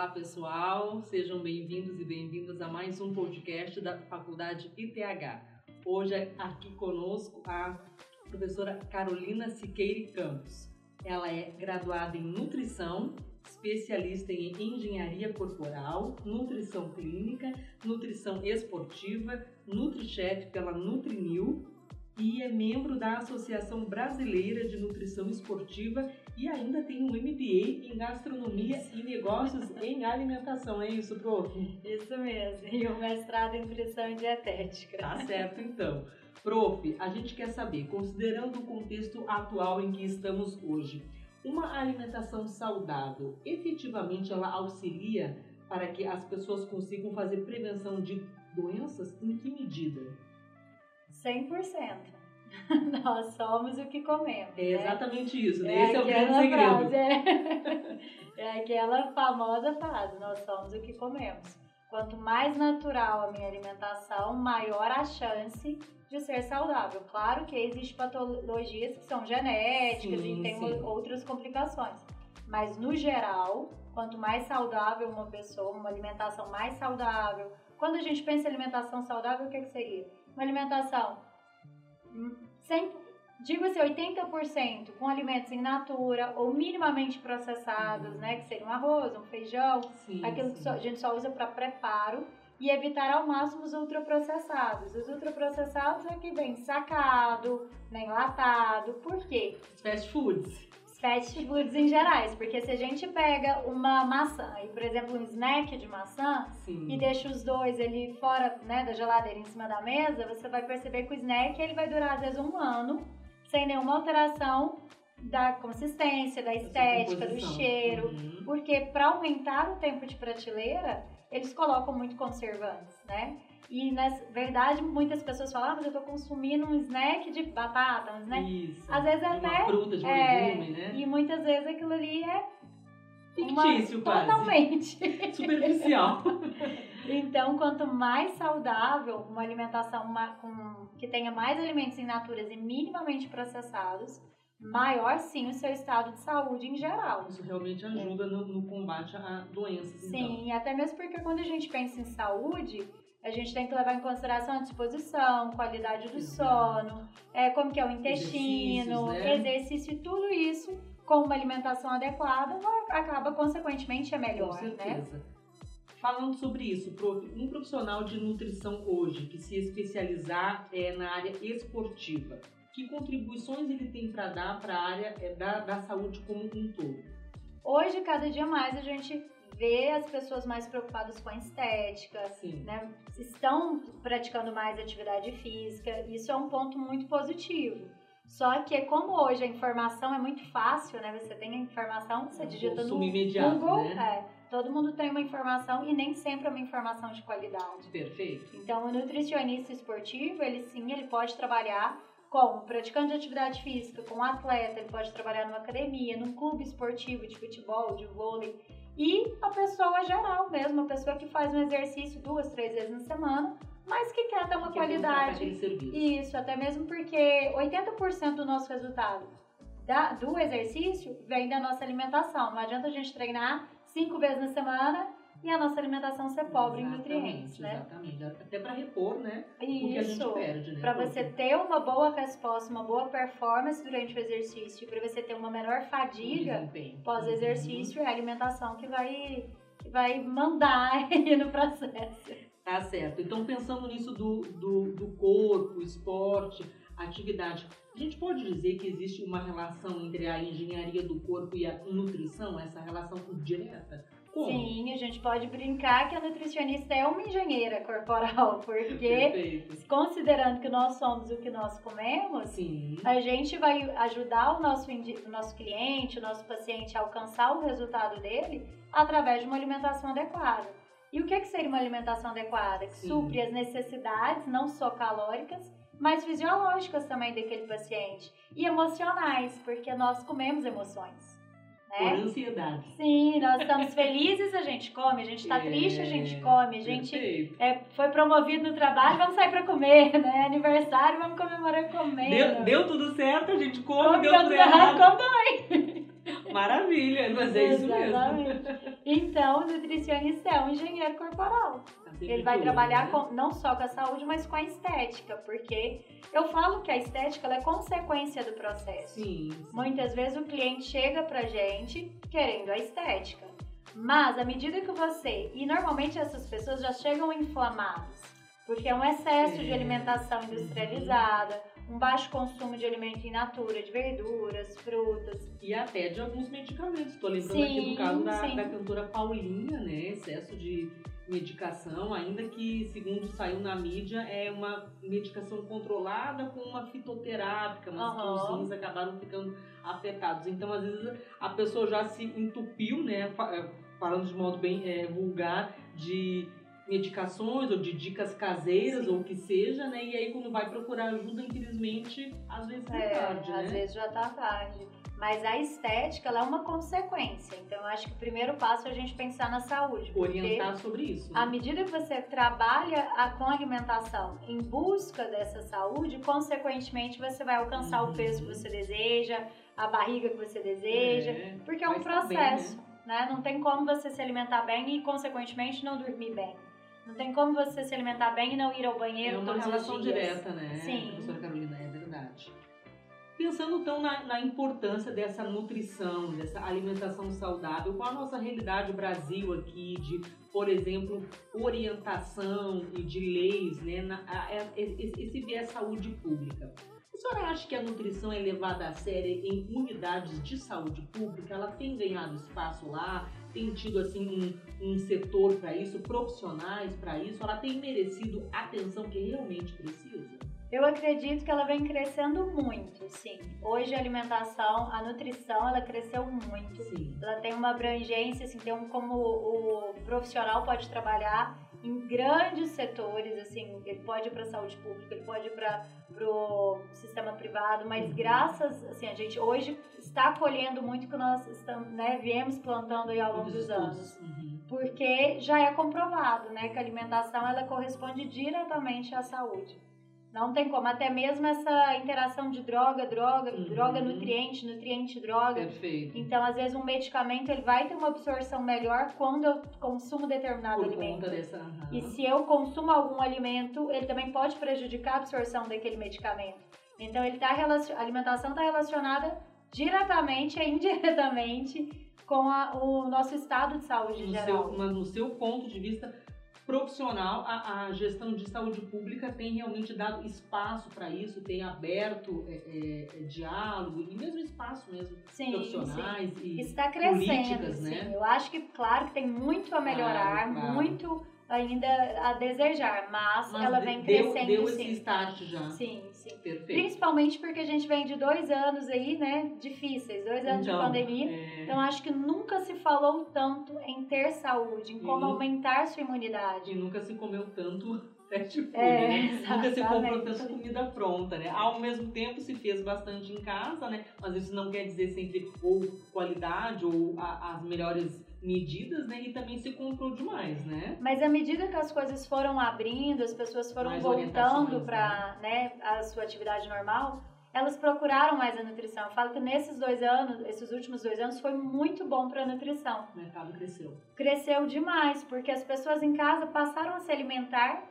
Olá, pessoal. Sejam bem-vindos e bem-vindas a mais um podcast da Faculdade ITH. Hoje é aqui conosco a professora Carolina Siqueire Campos. Ela é graduada em nutrição, especialista em engenharia corporal, nutrição clínica, nutrição esportiva, NutriChef pela Nutrinil e é membro da Associação Brasileira de Nutrição Esportiva e ainda tem um MBA em Gastronomia e Negócios em Alimentação. É isso, prof? Isso mesmo. E o mestrado em Nutrição e Dietética. Tá certo, então. Prof, a gente quer saber, considerando o contexto atual em que estamos hoje, uma alimentação saudável, efetivamente ela auxilia para que as pessoas consigam fazer prevenção de doenças? Em que medida? 100%. Nós somos o que comemos. É né? exatamente isso, né? É Esse é o grande segredo. frase, é. é aquela famosa frase, nós somos o que comemos. Quanto mais natural a minha alimentação, maior a chance de ser saudável. Claro que existem patologias que são genéticas Sim, e tem sim. outras complicações. Mas no geral, quanto mais saudável uma pessoa, uma alimentação mais saudável. Quando a gente pensa em alimentação saudável, o que, que seria? Uma alimentação 100, digo assim, 80% com alimentos in natura ou minimamente processados, né? Que seria um arroz, um feijão, Sim, aquilo que sim. só- a gente só usa para preparo e evitar ao máximo os ultraprocessados. Os ultraprocessados é que vem sacado, né, enlatado. Por quê? Fast foods. Fast foods em gerais, porque se a gente pega uma maçã e, por exemplo, um snack de maçã Sim. e deixa os dois ali fora né, da geladeira em cima da mesa, você vai perceber que o snack ele vai durar às vezes um ano sem nenhuma alteração da consistência, da estética, do cheiro. Uhum. Porque para aumentar o tempo de prateleira, eles colocam muito conservantes, né? E na verdade, muitas pessoas falam, ah, mas eu tô consumindo um snack de batata, um snack. Isso. Às vezes De até- Uma fruta, de um é, legume, né? Muitas vezes aquilo ali é uma- Fictício, quase. totalmente. Superficial. Então, quanto mais saudável, uma alimentação ma- com- que tenha mais alimentos in naturas e minimamente processados, maior sim o seu estado de saúde em geral. Isso realmente ajuda no, no combate a doenças, então. Sim, até mesmo porque quando a gente pensa em saúde, a gente tem que levar em consideração a disposição, qualidade do Exato. sono, é, como que é o intestino, né? exercício tudo isso com uma alimentação adequada acaba consequentemente é Com melhor, né? certeza. Falando sobre isso, prof, um profissional de nutrição hoje que se especializar é, na área esportiva, que contribuições ele tem para dar para a área é, da, da saúde como um todo? Hoje, cada dia mais, a gente vê as pessoas mais preocupadas com a estética, Sim. né? Estão praticando mais atividade física, isso é um ponto muito positivo. Só que como hoje a informação é muito fácil, né? Você tem a informação, você É um digita no Google, né? é, todo mundo tem uma informação e nem sempre é uma informação de qualidade. Perfeito. Então, o nutricionista esportivo, ele sim, ele pode trabalhar como praticante de atividade física, com atleta, ele pode trabalhar numa academia, num clube esportivo de futebol, de vôlei. E a pessoa geral mesmo, a pessoa que faz um exercício duas, três vezes na semana, mas que quer ter uma Que qualidade. Isso, até mesmo porque 80% do nosso resultado da- do exercício vem da nossa alimentação. Não adianta a gente treinar cinco vezes na semana e a nossa alimentação ser pobre em nutrientes, Exatamente, né? Exatamente. Até para repor, né? O que a gente Isso. perde, né? Para você ter uma boa resposta, uma boa performance durante o exercício, para você ter uma menor fadiga pós-exercício, é a alimentação que vai, que vai mandar aí no processo. Tá certo. Então, pensando nisso do, do, do corpo, esporte, atividade, a gente pode dizer que existe uma relação entre a engenharia do corpo e a nutrição, essa relação direta? Como? Sim, a gente pode brincar que a nutricionista é uma engenheira corporal, porque Perfeito. considerando que nós somos o que nós comemos, Sim. a gente vai ajudar o nosso, o nosso cliente, o nosso paciente a alcançar o resultado dele através de uma alimentação adequada. E o que, que seria uma alimentação adequada? Que Sim. supre as necessidades, não só calóricas, mas fisiológicas também daquele paciente. E emocionais, porque nós comemos emoções. Por Né? ansiedade. Sim, nós estamos felizes, a gente come, a gente está É, triste, a gente come, a gente é, foi promovido no trabalho, vamos sair para comer, né? Aniversário, vamos comemorar comendo. Deu, deu tudo certo, a gente come, Come, deu tudo errado. come também. Maravilha, mas é isso mesmo. Exatamente. Então, o nutricionista é um engenheiro corporal. Ele vai de trabalhar né? com- não só com a saúde, mas com a estética, porque eu falo que a estética é consequência do processo. Sim, sim. Muitas vezes o cliente chega pra gente querendo a estética. Mas à medida que você. E normalmente essas pessoas já chegam inflamadas. Porque é um excesso de É. alimentação industrializada, um baixo consumo de alimento in natura, de verduras, frutas. E até de alguns medicamentos. Estou lembrando Sim, aqui do caso da, da cantora Paulinha, né? Excesso de medicação, ainda que, segundo saiu na mídia, é uma medicação controlada com uma fitoterápica, mas que os rins acabaram ficando afetados. Então, às vezes, a pessoa já se entupiu, né? eh, Falando de modo bem eh, vulgar, de medicações ou de dicas caseiras Sim. ou o que seja, né? E aí quando vai procurar ajuda, infelizmente, às vezes é, É, tarde, né? às vezes já tá tarde. Mas a estética ela é uma consequência. Então eu acho que o primeiro passo é a gente pensar na saúde. Orientar sobre isso. À né? medida que você trabalha a- com alimentação em busca dessa saúde, consequentemente você vai alcançar Uhum. o peso que você deseja, a barriga que você deseja, É, porque é um estar bem, processo, né? né? Não tem como você se alimentar bem e consequentemente não dormir bem. Não tem como você se alimentar bem e não ir ao É banheiro uma todos relação direta, né? Sim. Professora Carolina, é verdade. Pensando então na, na importância dessa nutrição, dessa alimentação saudável, qual a nossa realidade Brasil aqui de, por exemplo, orientação e de leis, né? Na, a- a- esse, esse viés saúde pública. A senhora acha que a nutrição é levada a sério em unidades de saúde pública? Ela tem ganhado espaço lá? Tem tido assim um, um setor para isso, profissionais para isso? Ela tem merecido a atenção que realmente precisa? Eu acredito que ela vem crescendo muito, sim. Hoje a alimentação, a nutrição, ela cresceu muito. Sim. Ela tem uma abrangência, assim, tem um, como o profissional pode trabalhar em grandes setores, assim, ele pode ir para a saúde pública, ele pode ir para o sistema privado, mas Uhum. graças, assim, a gente hoje está colhendo muito que nós estamos, né, viemos plantando aí ao longo Dos anos. Uhum. Porque já é comprovado, né, que a alimentação ela corresponde diretamente à saúde. Não tem como, até mesmo essa interação de droga, droga, Uhum. droga, nutriente, nutriente, droga. Perfeito. Então, às vezes, um medicamento ele vai ter uma absorção melhor quando eu consumo determinado Por alimento. dessa. aham. E se eu consumo algum alimento, ele também pode prejudicar a absorção daquele medicamento. Então, ele tá relacion... a alimentação está relacionada diretamente e indiretamente com a- o nosso estado de saúde no geral. seu, mas no seu ponto de vista profissional, a, a gestão de saúde pública tem realmente dado espaço para isso, tem aberto é, é, é, diálogo e mesmo espaço mesmo Sim, profissionais sim. e Está crescendo, políticas, sim. né? Eu acho que, claro, que tem muito a melhorar, Claro, claro. muito ainda a desejar, mas, Mas ela vem deu, crescendo, deu sim. esse start já. Sim, sim. Perfeito. Principalmente porque a gente vem de dois anos aí, né, difíceis, dois anos Então, de pandemia. é, Então acho que nunca se falou tanto em ter saúde, em como Uhum. aumentar sua imunidade. E nunca se comeu tanto fast food, É, né? Nunca se comprou exatamente. tanta comida pronta, né? Ao mesmo tempo se fez bastante em casa, né? Mas isso não quer dizer sempre ou qualidade ou a- as melhores medidas, né? E também se comprou demais, né? Mas à medida que as coisas foram abrindo, as pessoas foram Mais voltando para né, a sua atividade normal, elas procuraram mais a nutrição. Eu falo que nesses dois anos, esses últimos dois anos, foi muito bom para a nutrição. O mercado cresceu. Cresceu demais, porque as pessoas em casa passaram a se alimentar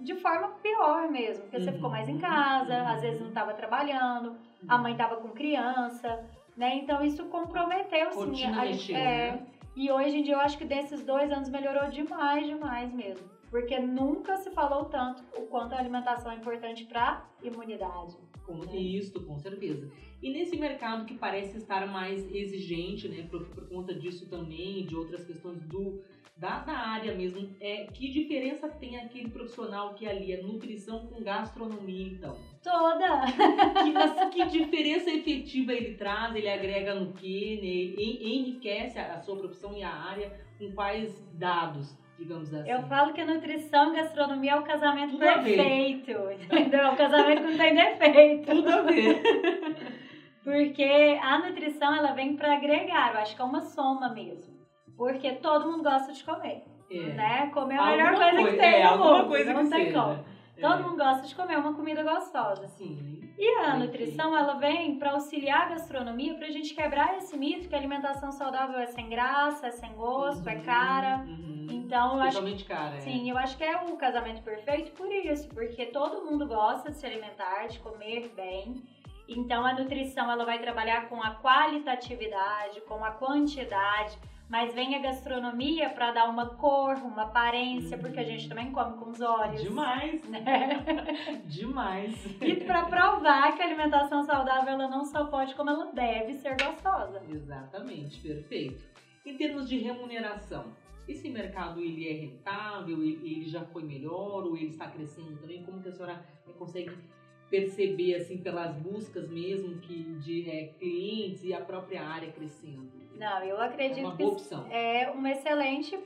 de forma pior mesmo. Porque você Uhum. ficou mais em casa, Uhum. às vezes não estava trabalhando, a mãe estava com criança, né? Então isso comprometeu, sim. A- mexeu, é, né? E hoje em dia eu acho que desses dois anos melhorou demais, demais mesmo. Porque nunca se falou tanto o quanto a alimentação é importante para imunidade. Com isso, com certeza. E nesse mercado que parece estar mais exigente, né, por, por conta disso também de outras questões do da, da área mesmo, é que diferença tem aquele profissional que ali é nutrição com gastronomia, então? Toda! Que, mas que diferença efetiva ele traz? Ele agrega no quê? Né? En- Enriquece a, a sua profissão e a área com quais dados, digamos assim? Eu falo que a nutrição e gastronomia é o casamento Tudo perfeito. Entendeu? É o casamento que não tem defeito. Tudo a ver. Porque a nutrição ela vem para agregar, eu acho que é uma soma mesmo. Porque todo mundo gosta de comer. É. Né? Comer é a melhor Alguma coisa que tem é, no mundo. coisa não tem como. É. Todo mundo gosta de comer uma comida gostosa. Sim. E a nutrição, ela vem para auxiliar a gastronomia, para a gente quebrar esse mito que a alimentação saudável é sem graça, é sem gosto, é Uhum, cara. uhum. Então, eu acho cara, é. Sim, eu acho que é o casamento perfeito por isso, porque todo mundo gosta de se alimentar, de comer bem. Então a nutrição ela vai trabalhar com a qualitatividade, com a quantidade, mas vem a gastronomia para dar uma cor, uma aparência, porque a gente também come com os olhos. Demais, Né? demais. E para provar que a alimentação saudável ela não só pode, como ela deve ser gostosa. Exatamente, perfeito. Em termos de remuneração, esse mercado ele é rentável, ele, já foi melhor ou ele está crescendo também? Como que a senhora consegue perceber assim pelas buscas mesmo que de é, clientes e a própria área crescendo? Não, eu É acredito uma que é uma excelente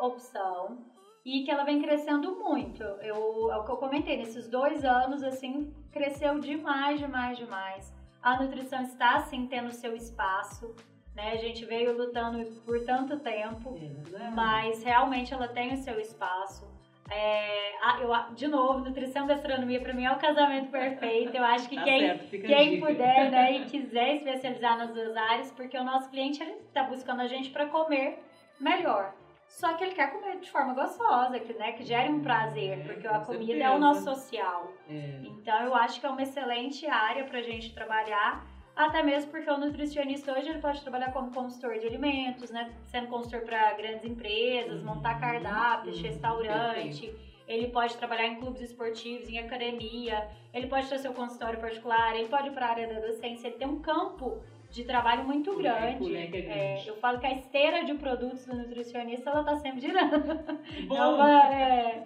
opção e que ela vem crescendo muito. Eu, é o que eu comentei, nesses dois anos, assim, cresceu demais, demais, demais. A nutrição está, assim, tendo seu espaço, né? A gente veio lutando por tanto tempo, É mas realmente ela tem o seu espaço. É, eu, de novo, nutrição e gastronomia para mim é o casamento perfeito. Eu acho que Tá quem certo, quem puder né, e quiser especializar nas duas áreas, porque o nosso cliente está buscando a gente para comer melhor. Só que ele quer comer de forma gostosa, que, né, que gere um prazer, É, porque a comida é o nosso social. É, Então eu acho que é uma excelente área para a gente trabalhar, até mesmo porque o nutricionista hoje ele pode trabalhar como consultor de alimentos, né, sendo consultor para grandes empresas, montar Uhum, cardápios, uhum, restaurante. Ele pode trabalhar em clubes esportivos, em academia, ele pode ter seu consultório particular, ele pode ir para a área da docência, ele tem um campo de trabalho muito grande. leque é eu falo que a esteira de produtos do nutricionista ela tá sempre girando. Bom, É uma- é,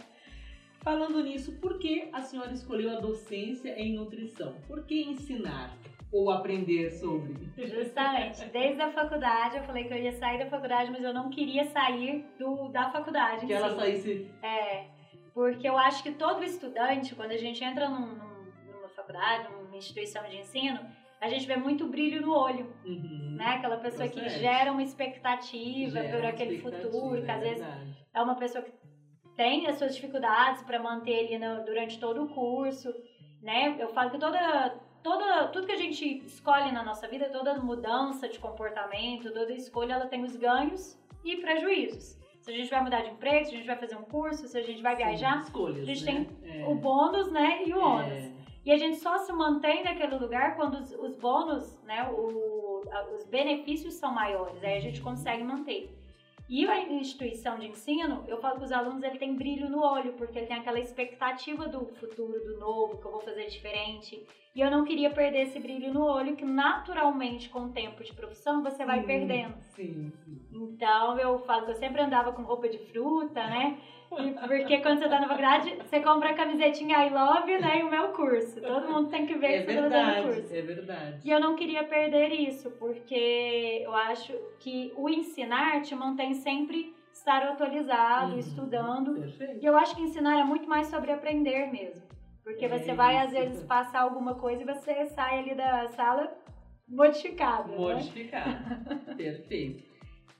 Falando nisso, por que a senhora escolheu a docência em nutrição? Por que ensinar ou aprender sobre? Justamente. Desde a faculdade, eu falei que eu ia sair da faculdade, mas eu não queria sair do, da faculdade. Que ela si. saísse. É, porque eu acho que todo estudante, quando a gente entra num- num- numa faculdade, numa instituição de ensino, a gente vê muito brilho no olho, Uhum. né? Aquela pessoa que gera uma expectativa Gera por aquele expectativa, futuro, que é às vezes verdade. é uma pessoa que tem as suas dificuldades para manter ali no- durante todo o curso, né? Eu falo que toda, toda, tudo que a gente escolhe na nossa vida, toda mudança de comportamento, toda escolha, ela tem os ganhos e prejuízos. Se a gente vai mudar de emprego, se a gente vai fazer um curso, se a gente vai Sim, viajar, escolhas, a gente né? É. o bônus, né, e o ônus. É. E a gente só se mantém naquele lugar quando os, os bônus, né, o, a- os benefícios são maiores, aí a gente consegue manter. E a instituição de ensino, eu falo que os alunos ele tem brilho no olho, porque ele tem aquela expectativa do futuro, do novo, que eu vou fazer diferente. E eu não queria perder esse brilho no olho, que naturalmente, com o tempo de profissão, você vai Sim, perdendo. Sim, sim. Então eu falo que eu sempre andava com roupa de fruta, né? E porque quando você tá na faculdade, você compra a camisetinha I Love, né? E o meu curso. Todo mundo tem que ver É que você tá fazendo verdade, curso. é verdade. E eu não queria perder isso, porque eu acho que o ensinar te mantém sempre estar atualizado, Uhum. estudando. Perfeito. E eu acho que ensinar é muito mais sobre aprender mesmo. Porque É você vai, às vezes, passar alguma coisa e você sai ali da sala modificado. Né? Modificar. Perfeito.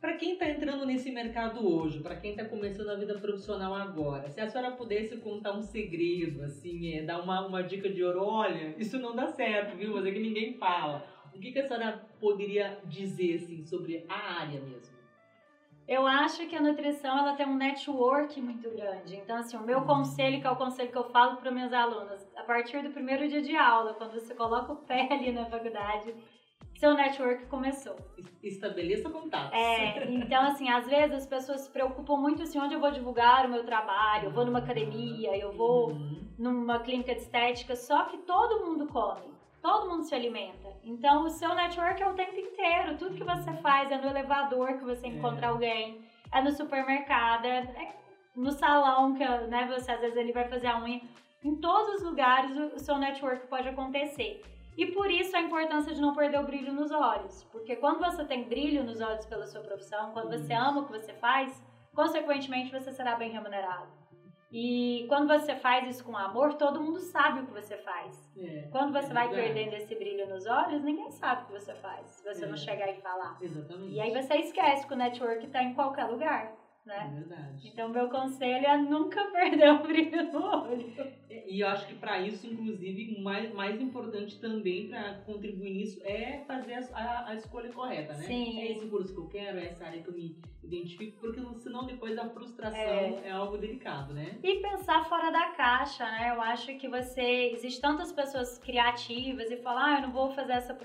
Para quem está entrando nesse mercado hoje, para quem está começando a vida profissional agora, se a senhora pudesse contar um segredo, assim, é, dar uma, uma dica de ouro, olha, isso não dá certo, viu? Mas é que ninguém fala. O que, que a senhora poderia dizer, assim, sobre a área mesmo? Eu acho que a nutrição ela tem um network muito grande. Então, assim, o meu Uhum. conselho, que é o conselho que eu falo para meus alunos, a partir do primeiro dia de aula, quando você coloca o pé ali na faculdade, seu network começou. Es- Estabeleça contatos. É, então, assim, às vezes as pessoas se preocupam muito assim, onde eu vou divulgar o meu trabalho, eu vou numa academia, eu vou Uhum. numa clínica de estética, só que todo mundo come, todo mundo se alimenta. Então o seu network é o tempo inteiro, tudo que você faz é no elevador que você É. encontra alguém, é no supermercado, é é no salão que né, você às vezes ele vai fazer a unha. Em todos os lugares o, seu network pode acontecer. E por isso a importância de não perder o brilho nos olhos. Porque quando você tem brilho nos olhos pela sua profissão, quando você ama o que você faz, consequentemente você será bem remunerado. E quando você faz isso com amor, todo mundo sabe o que você faz. É, Quando você é vai perdendo esse brilho nos olhos, ninguém sabe o que você faz, se você É. não chegar e falar. Exatamente. E aí você esquece que o network está em qualquer lugar. Né? É verdade. Então, meu conselho é nunca perder o brilho no olho. E eu acho que para isso, inclusive, mais, mais importante também para contribuir nisso é fazer a, a, a, escolha correta, né? Sim. É esse curso que eu quero, é essa área que eu me identifico, porque senão depois a frustração é, é algo delicado, né? E pensar fora da caixa, né? Eu acho que você. Existem tantas pessoas criativas e falar, ah, eu não vou fazer essa.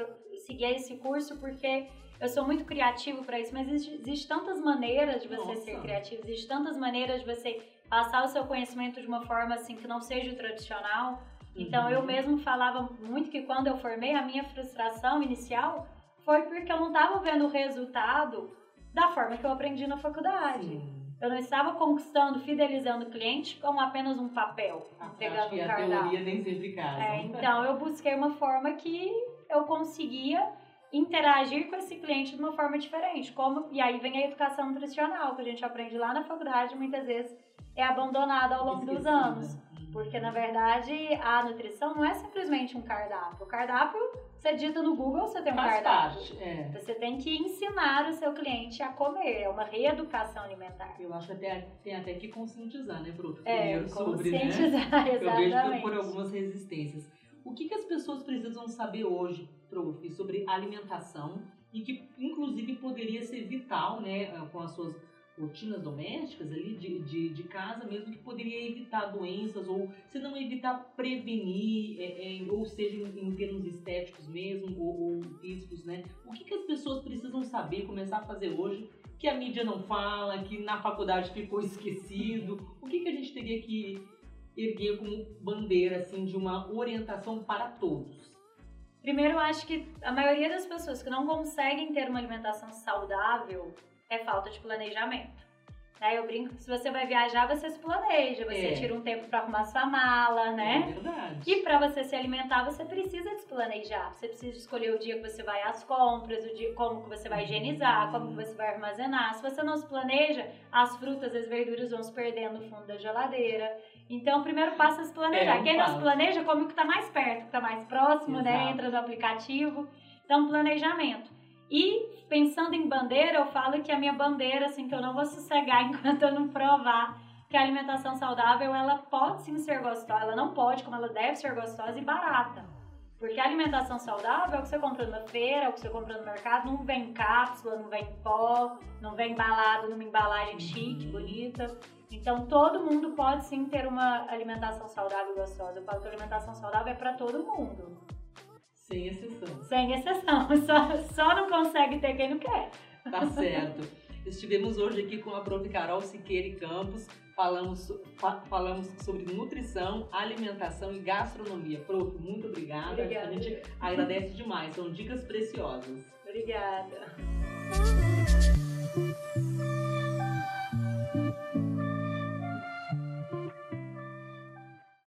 seguir esse curso porque eu sou muito criativo para isso, mas existem existe tantas maneiras de você Nossa. ser criativo, existem tantas maneiras de você passar o seu conhecimento de uma forma assim que não seja o tradicional. Então uhum. eu mesmo falava muito que quando eu formei a minha frustração inicial foi porque eu não estava vendo o resultado da forma que eu aprendi na faculdade. Sim. Eu não estava conquistando, fidelizando o cliente com apenas um papel, a entregando um cardápio. A teoria nem sempre casa. É, então eu busquei uma forma que eu conseguia interagir com esse cliente de uma forma diferente. Como, e aí vem a educação nutricional, que a gente aprende lá na faculdade, muitas vezes é abandonada ao longo dos anos. Porque, na verdade, a nutrição não é simplesmente um cardápio. O cardápio, você dita no Google, você tem um Faz cardápio. Parte, é. Você tem que ensinar o seu cliente a comer. É uma reeducação alimentar. Eu acho que até, tem até que conscientizar, né, Bruno? É, sobre, né? exatamente. Eu vejo por algumas resistências. O que, que as pessoas precisam saber hoje, Prof, sobre alimentação e que, inclusive, poderia ser vital, né, com as suas rotinas domésticas ali de, de, de, casa mesmo que poderia evitar doenças ou se não evitar prevenir é, é, ou seja em, em, termos estéticos mesmo ou, ou, físicos né? O que, que as pessoas precisam saber começar a fazer hoje que a mídia não fala que na faculdade ficou esquecido? O que, que a gente teria que erguer como bandeira assim de uma orientação para todos Primeiro, eu acho que a maioria das pessoas que não conseguem ter uma alimentação saudável é falta de planejamento. Né? Eu brinco que se você vai viajar, você se planeja, você é. tira um tempo para arrumar sua mala, né? É verdade. E para você se alimentar, você precisa se planejar. Você precisa escolher o dia que você vai às compras, o dia como que você vai higienizar, como que você vai armazenar. Se você não se planeja, as frutas, as verduras vão se perdendo no fundo da geladeira. Então, o primeiro passo é se planejar. É um Quem não se planeja, come o que está mais perto, o que está mais próximo, né? Exato. né? Entra no aplicativo. Então, planejamento. E pensando em bandeira, eu falo que a minha bandeira, assim, que eu não vou sossegar enquanto eu não provar que a alimentação saudável, ela pode sim ser gostosa, ela não pode, como ela deve ser gostosa e barata. Porque a alimentação saudável é o que você compra na feira, é o que você compra no mercado, não vem cápsula, não vem pó, não vem embalado numa embalagem chique, bonita. Então todo mundo pode sim ter uma alimentação saudável e gostosa. Eu falo que a alimentação saudável é para todo mundo. Sem exceção. Sem exceção. Só, só não consegue ter quem não quer. Tá certo. Estivemos hoje aqui com a prof. Carol Siqueira e Campos. Falamos, fa falamos sobre nutrição, alimentação e gastronomia. Prof, muito obrigada. obrigada. A gente agradece demais. São dicas preciosas. Obrigada.